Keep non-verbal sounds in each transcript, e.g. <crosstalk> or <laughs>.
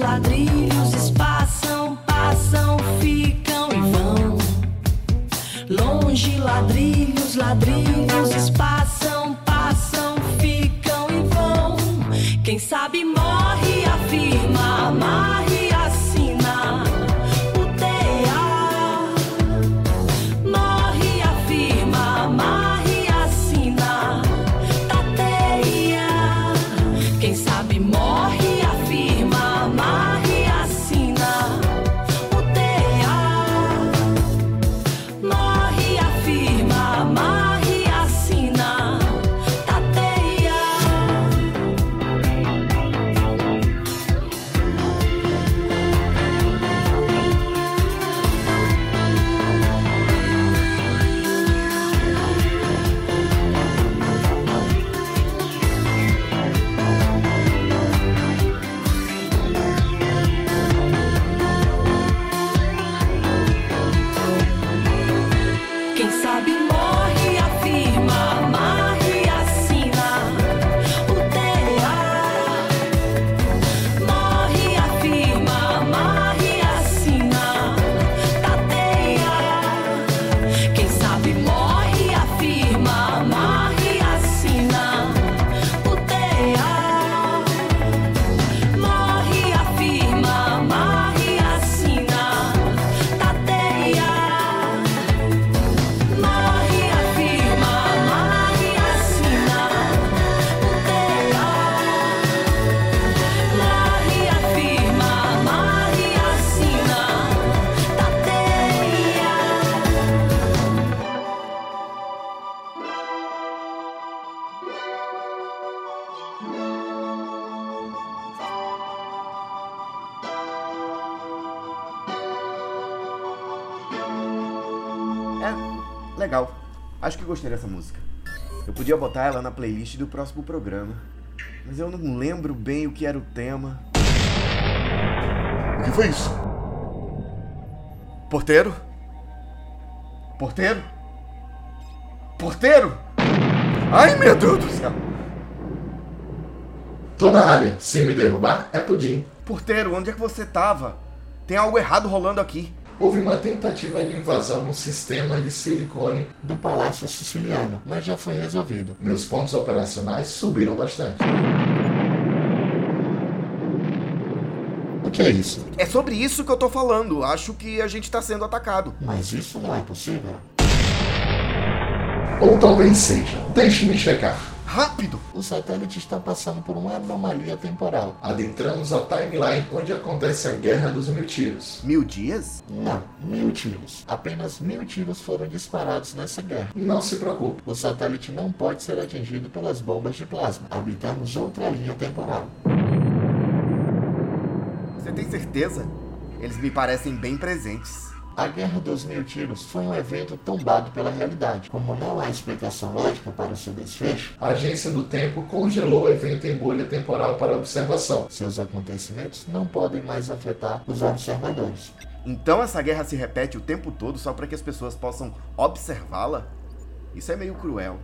ladrilhos, gostei dessa música. Eu podia botar ela na playlist do próximo programa. Mas eu não lembro bem o que era o tema. O que foi isso? Porteiro? Porteiro? Porteiro? Ai, meu Deus do céu! Tô na área. Se me derrubar, é pudim. Porteiro, onde é que você tava? Tem algo errado rolando aqui. Houve uma tentativa de invasão no sistema de silicone do Palácio Siciliano, mas já foi resolvido. Meus pontos operacionais subiram bastante. O que é isso? É sobre isso que eu tô falando. Acho que a gente tá sendo atacado. Mas isso não é possível. Ou talvez seja. Deixe-me checar. Rápido! O satélite está passando por uma anomalia temporal. Adentramos a timeline onde acontece a Guerra dos Mil Tiros. Mil dias? Não, mil tiros. Apenas mil tiros foram disparados nessa guerra. Não se preocupe. O satélite não pode ser atingido pelas bombas de plasma. Habitamos outra linha temporal. Você tem certeza? Eles me parecem bem presentes. A Guerra dos Mil Tiros foi um evento tombado pela realidade. Como não há explicação lógica para o seu desfecho, a Agência do Tempo congelou o evento em bolha temporal para observação. Seus acontecimentos não podem mais afetar os observadores. Então essa guerra se repete o tempo todo só para que as pessoas possam observá-la? Isso é meio cruel.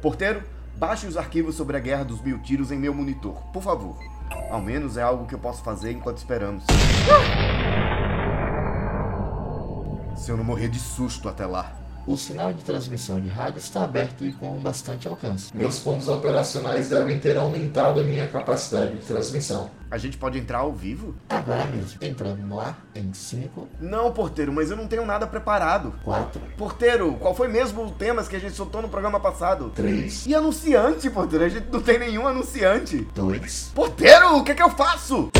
Porteiro, baixe os arquivos sobre a Guerra dos Mil Tiros em meu monitor, por favor. Ao menos é algo que eu posso fazer enquanto esperamos. Se eu não morrer de susto até lá. o sinal de transmissão de rádio está aberto e com bastante alcance. Meus pontos operacionais devem ter aumentado a minha capacidade de transmissão. A gente pode entrar ao vivo? Agora mesmo, entrando no ar em 5, Não, porteiro, mas eu não tenho nada preparado. 4, Porteiro, qual foi mesmo o temas que a gente soltou no programa passado? 3, E anunciante, porteiro? A gente não tem nenhum anunciante. 2, Porteiro, o que é que eu faço?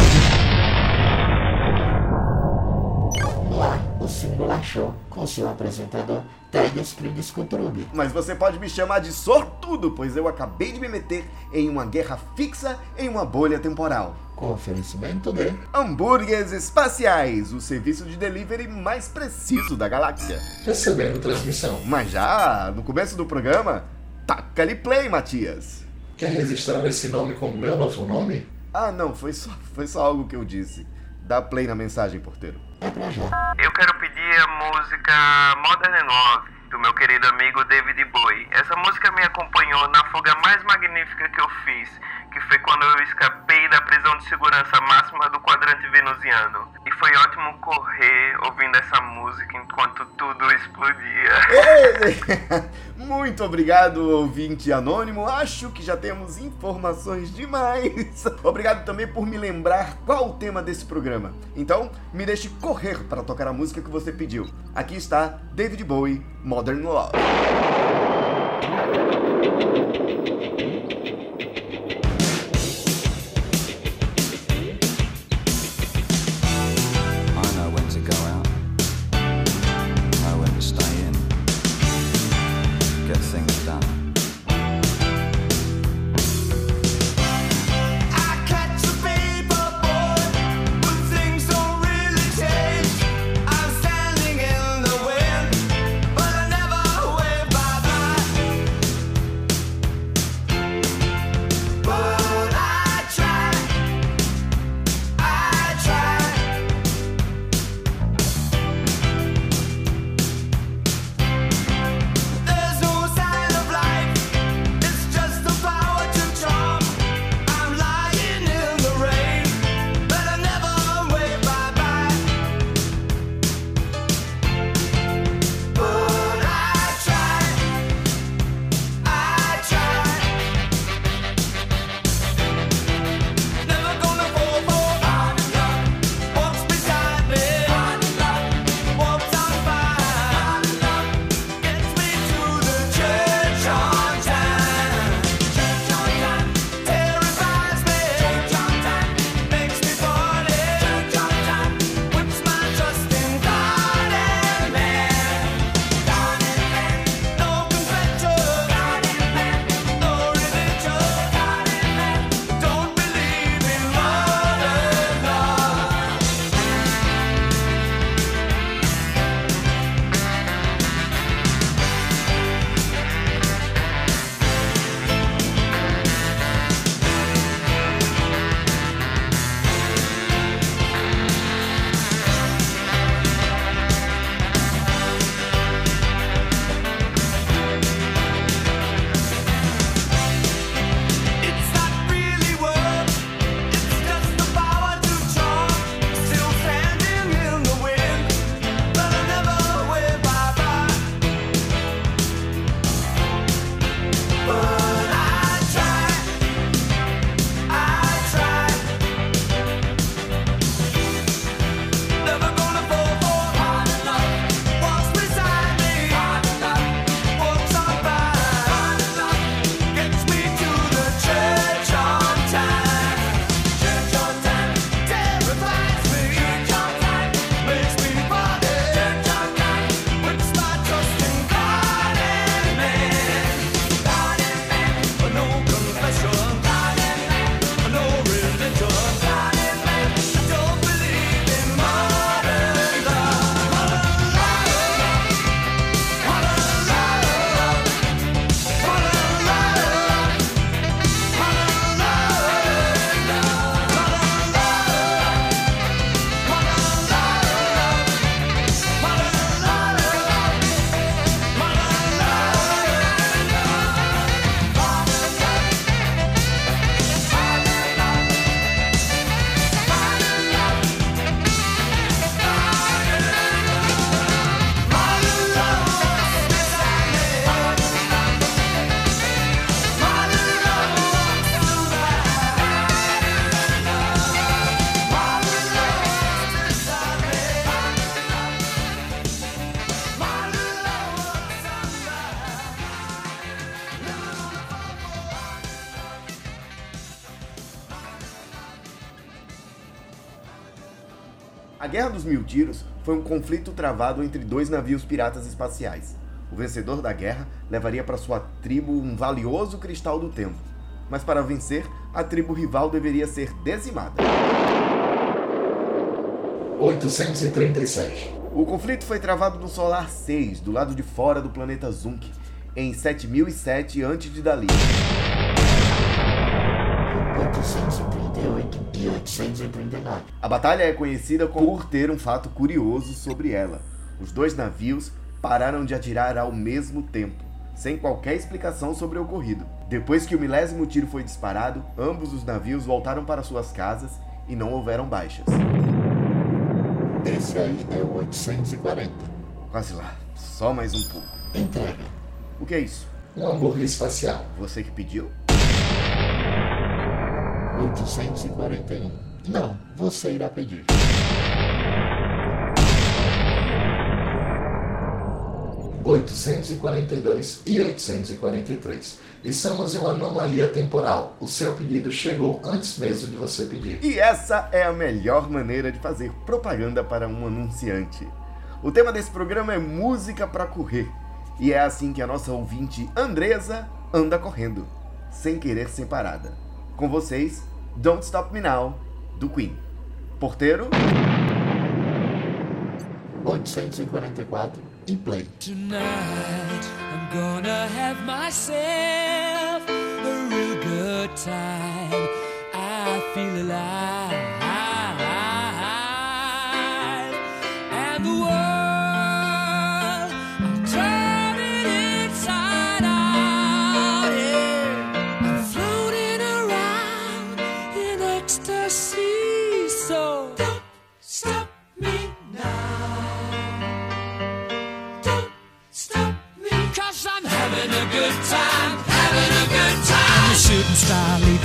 Singular Show, com seu apresentador, Ted Springs Kutrub. Mas você pode me chamar de sortudo, pois eu acabei de me meter em uma guerra fixa em uma bolha temporal. Com oferecimento de Hambúrgueres Espaciais, o serviço de delivery mais preciso da galáxia. Recebendo transmissão. Mas já no começo do programa, taca-lhe play, Matias. Quer registrar esse nome como meu novo nome? Ah, não, foi só, foi só algo que eu disse. Dá play na mensagem, porteiro. É. Eu quero pedir a música Modern Love, do meu querido amigo David Bowie. Essa música me acompanhou na fuga mais magnífica que eu fiz, que foi quando eu escapei da prisão de segurança máxima do quadrante venusiano. Foi ótimo correr ouvindo essa música enquanto tudo explodia. <laughs> Muito obrigado, ouvinte anônimo. Acho que já temos informações demais. <laughs> Obrigado também por me lembrar qual o tema desse programa. Então, me deixe correr para tocar a música que você pediu. Aqui está David Bowie, Modern Love. Tiros foi um conflito travado entre dois navios piratas espaciais. O vencedor da guerra levaria para sua tribo um valioso cristal do tempo, mas para vencer, a tribo rival deveria ser dizimada. 837. O conflito foi travado no Solar 6, do lado de fora do planeta Zunk, em 7007 a.D. de Dali. 838 e 839. A batalha é conhecida por ter um fato curioso sobre ela. Os dois navios pararam de atirar ao mesmo tempo, sem qualquer explicação sobre o ocorrido. Depois que o milésimo tiro foi disparado, ambos os navios voltaram para suas casas e não houveram baixas. Esse aí é o 840. Quase lá, só mais um pouco. Entrega. O que é isso? Um hambúrguer espacial. Você que pediu? 841. Não, você irá pedir. (842) e 843. Estamos em uma anomalia temporal. O seu pedido chegou antes mesmo de você pedir. E essa é a melhor maneira de fazer propaganda para um anunciante. O tema desse programa é música para correr. E é assim que a nossa ouvinte Andresa anda correndo, sem querer ser parada. Com vocês, Don't Stop Me Now, do Queen. Porteiro, 844 e play. Tonight I'm gonna have myself a real good time. I feel alive. I'm a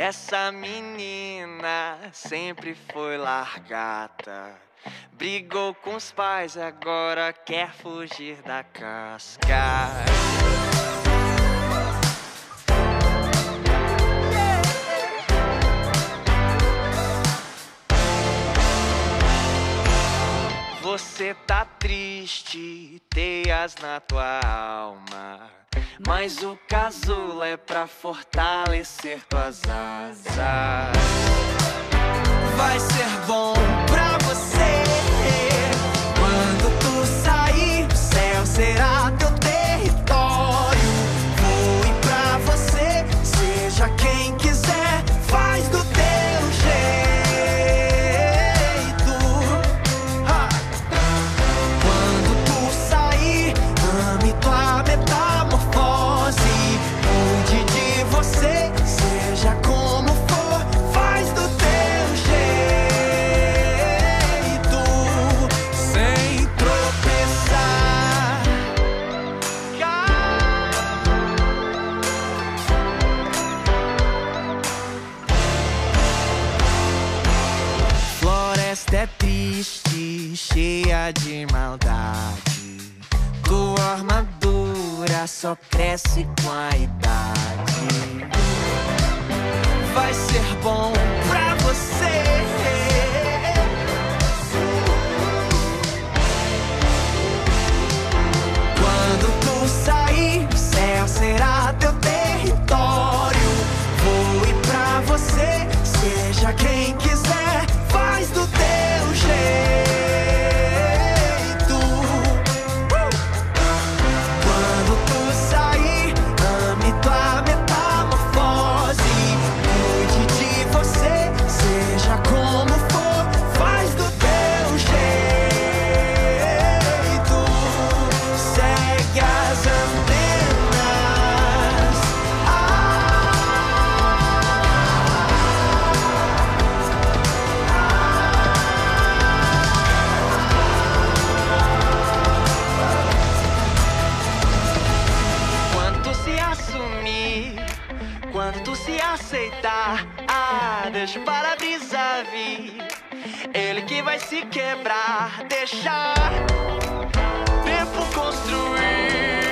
Essa menina sempre foi largata. Brigou com os pais, agora quer fugir da casca. Você tá triste, teias na tua alma. Mas o casulo é pra fortalecer tuas asas. Vai ser bom pra você. Quando tu sair, o céu será teu cheia de maldade. Tua armadura só cresce com a idade. Vai ser bom pra você. Quando tu sair, o céu será teu território. Voe pra você, seja quem quiser, aceitar, ah, deixa o para-brisa vir. Ele que vai se quebrar, deixar tempo construir.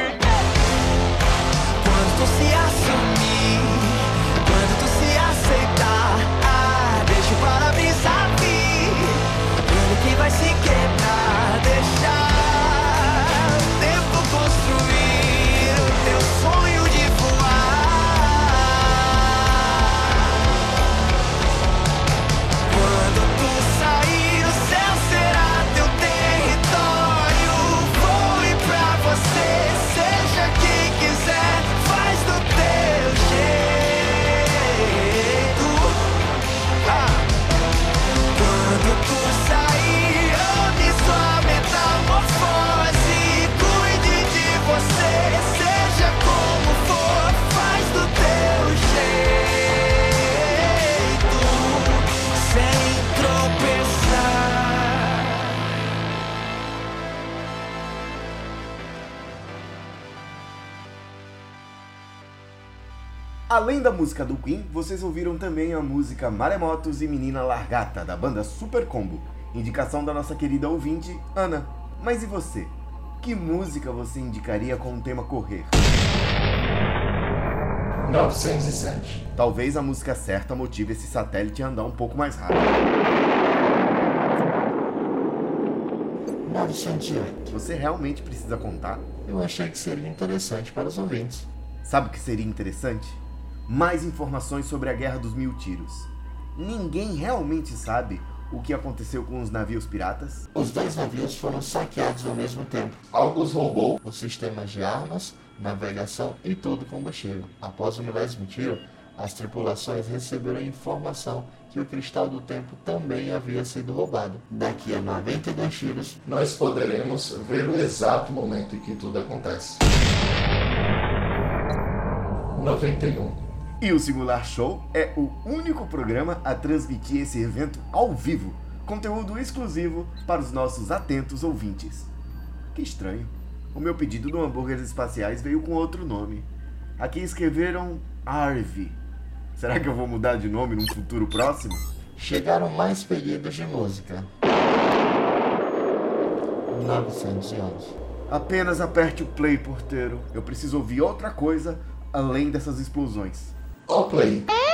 Além da música do Queen, vocês ouviram também a música Maremotos e Menina Largata, da banda Super Combo, indicação da nossa querida ouvinte, Ana. Mas e você? Que música você indicaria com o tema correr? 907. Talvez a música certa motive esse satélite a andar um pouco mais rápido. 908. Você realmente precisa contar? Eu achei que seria interessante para os ouvintes. Sabe o que seria interessante? Mais informações sobre a Guerra dos Mil Tiros. Ninguém realmente sabe o que aconteceu com os navios piratas? Os dois navios foram saqueados ao mesmo tempo. Algos roubou Os sistemas de armas, navegação e todo o combustível. Após o milésimo tiro, as tripulações receberam a informação que o cristal do tempo também havia sido roubado. Daqui a 92 tiros, nós poderemos ver o exato momento em que tudo acontece. 91. E o Singular Show é o único programa a transmitir esse evento ao vivo, conteúdo exclusivo para os nossos atentos ouvintes. Que estranho. O meu pedido do hambúrgueres espaciais veio com outro nome. Aqui escreveram Arve. Será que eu vou mudar de nome num futuro próximo? Chegaram mais pedidos de música. 911. Apenas aperte o play, porteiro. Eu preciso ouvir outra coisa além dessas explosões. Ó play.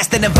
faster than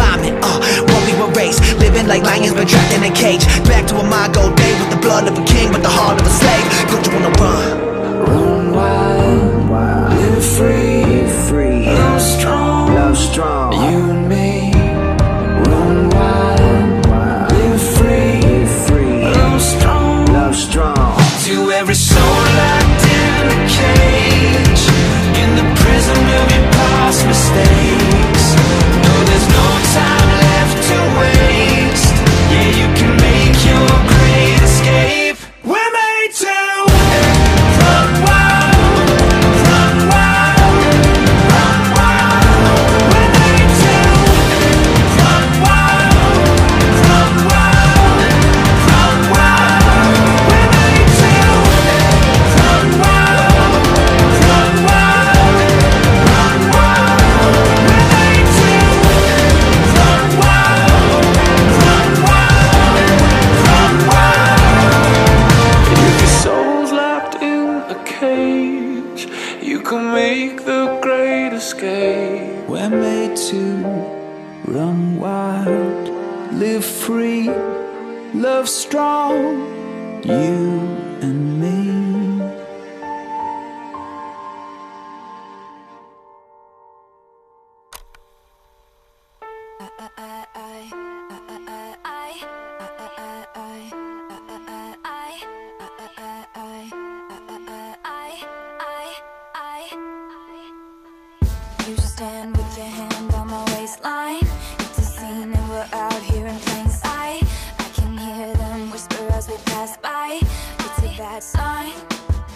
pass by. It's a bad sign,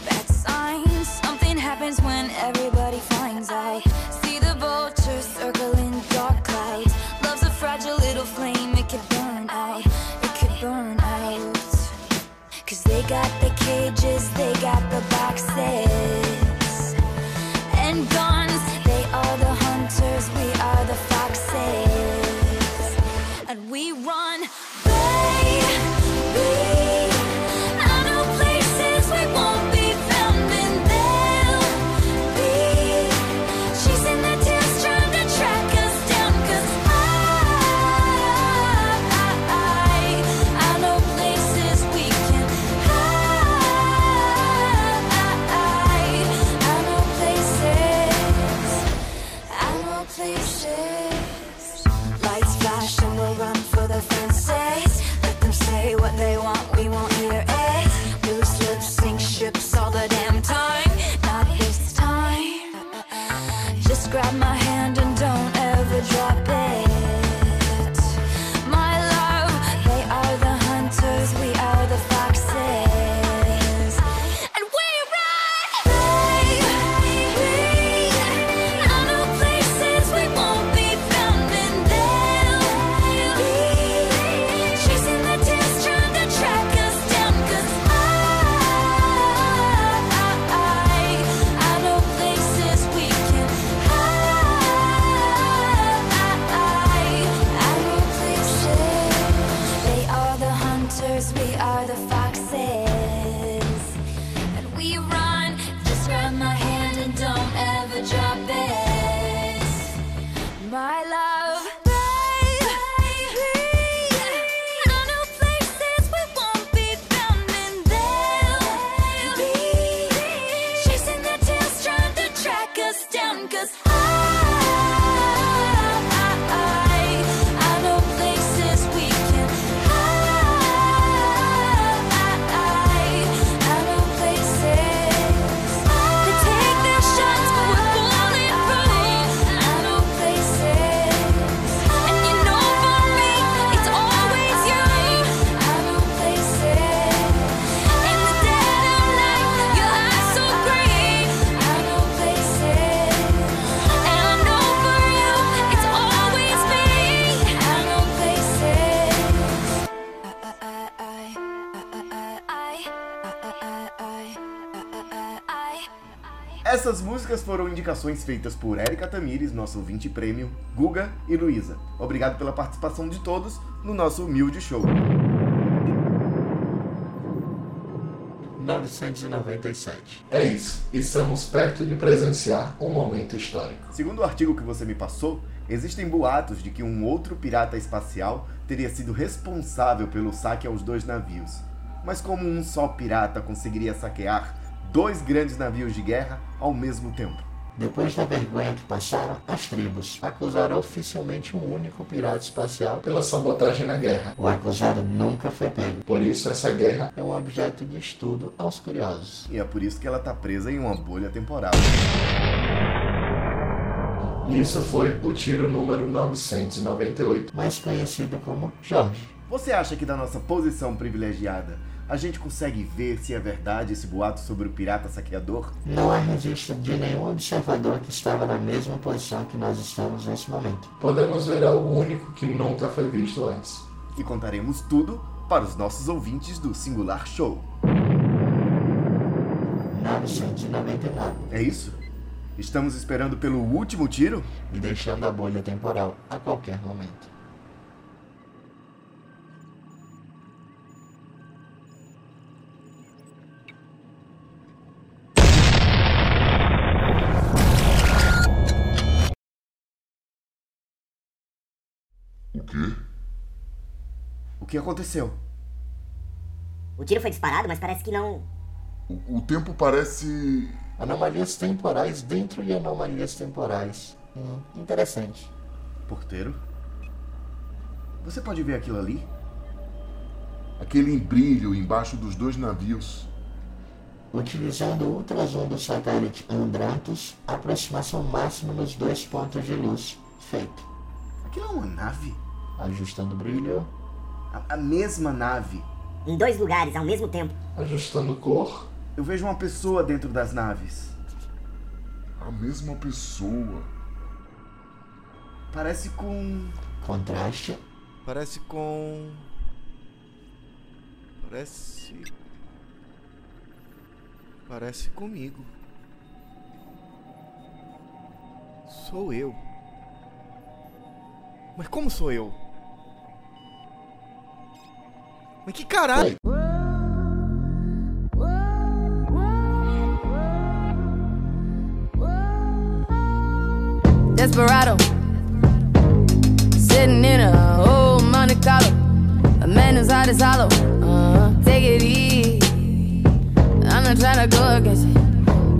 bad sign. Something happens when everybody finds out. See the vultures circling dark clouds. Love's a fragile little flame, it could burn out. It could burn out. Cause they got the cages, they got the boxes. músicas foram indicações feitas por Érica Tamires, nosso ouvinte prêmio, Guga e Luísa. Obrigado pela participação de todos no nosso humilde show. 1997. É isso, estamos perto de presenciar um momento histórico. Segundo o artigo que você me passou, existem boatos de que um outro pirata espacial teria sido responsável pelo saque aos dois navios. Mas como um só pirata conseguiria saquear dois grandes navios de guerra ao mesmo tempo? Depois da vergonha que passaram, as tribos acusaram oficialmente um único pirata espacial pela sabotagem na guerra. O acusado nunca foi pego. Por isso, essa guerra é um objeto de estudo aos curiosos. E é por isso que ela está presa em uma bolha temporal. Isso foi o tiro número 998, mais conhecido como Jorge. Você acha que da nossa posição privilegiada a gente consegue ver se é verdade esse boato sobre o pirata saqueador? Não há registro de nenhum observador que estava na mesma posição que nós estamos nesse momento. Podemos ver algo único que nunca foi visto antes. E contaremos tudo para os nossos ouvintes do Singular Show. 999. É isso? Estamos esperando pelo último tiro? E deixando a bolha temporal a qualquer momento. Quê? O que aconteceu? O tiro foi disparado, mas parece que não. O, o tempo parece. Anomalias temporais dentro de anomalias temporais. Hum, interessante. Porteiro? Você pode ver aquilo ali? Aquele brilho embaixo dos dois navios. Utilizando o ultrasom do satélite Andratus, aproximação máxima nos dois pontos de luz. Feito. Aquilo é uma nave? Ajustando o brilho. A, a mesma nave. Em dois lugares ao mesmo tempo. Ajustando cor. Eu vejo uma pessoa dentro das naves. A mesma pessoa. Parece com. Contraste. Parece com. Parece. Parece comigo. Sou eu. Mas como sou eu? Mas que caralho? Desperado. Sitting in a old Monte Carlo. A man whose heart is hollow. Uh, take it easy. I'm not trying to go against it.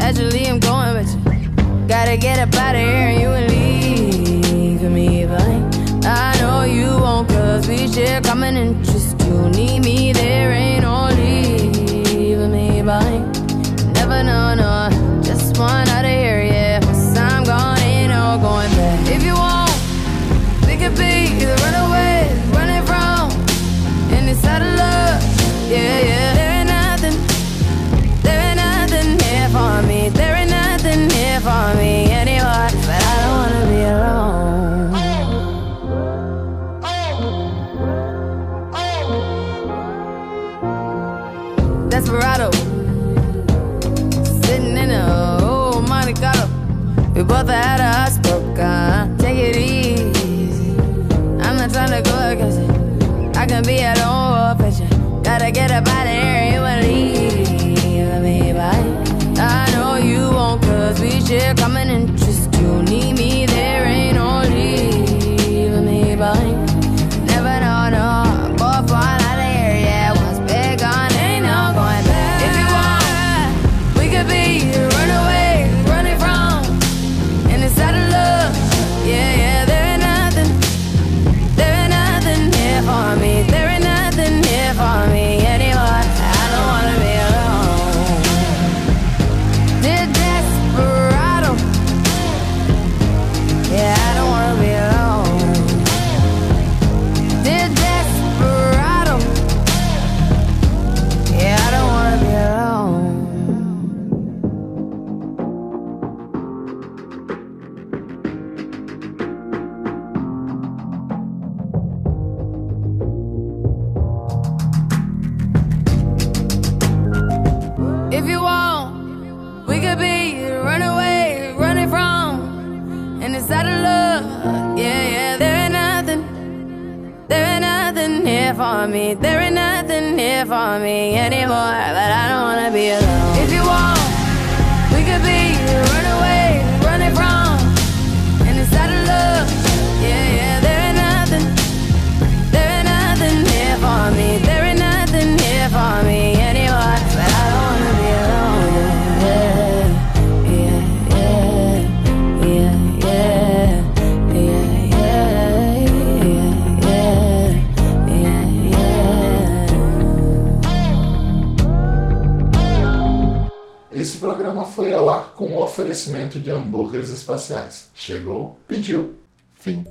Actually, I'm going with you. Gotta get up out of here and you You need me, there oferecimento de hambúrgueres espaciais. Chegou, pediu. Fim.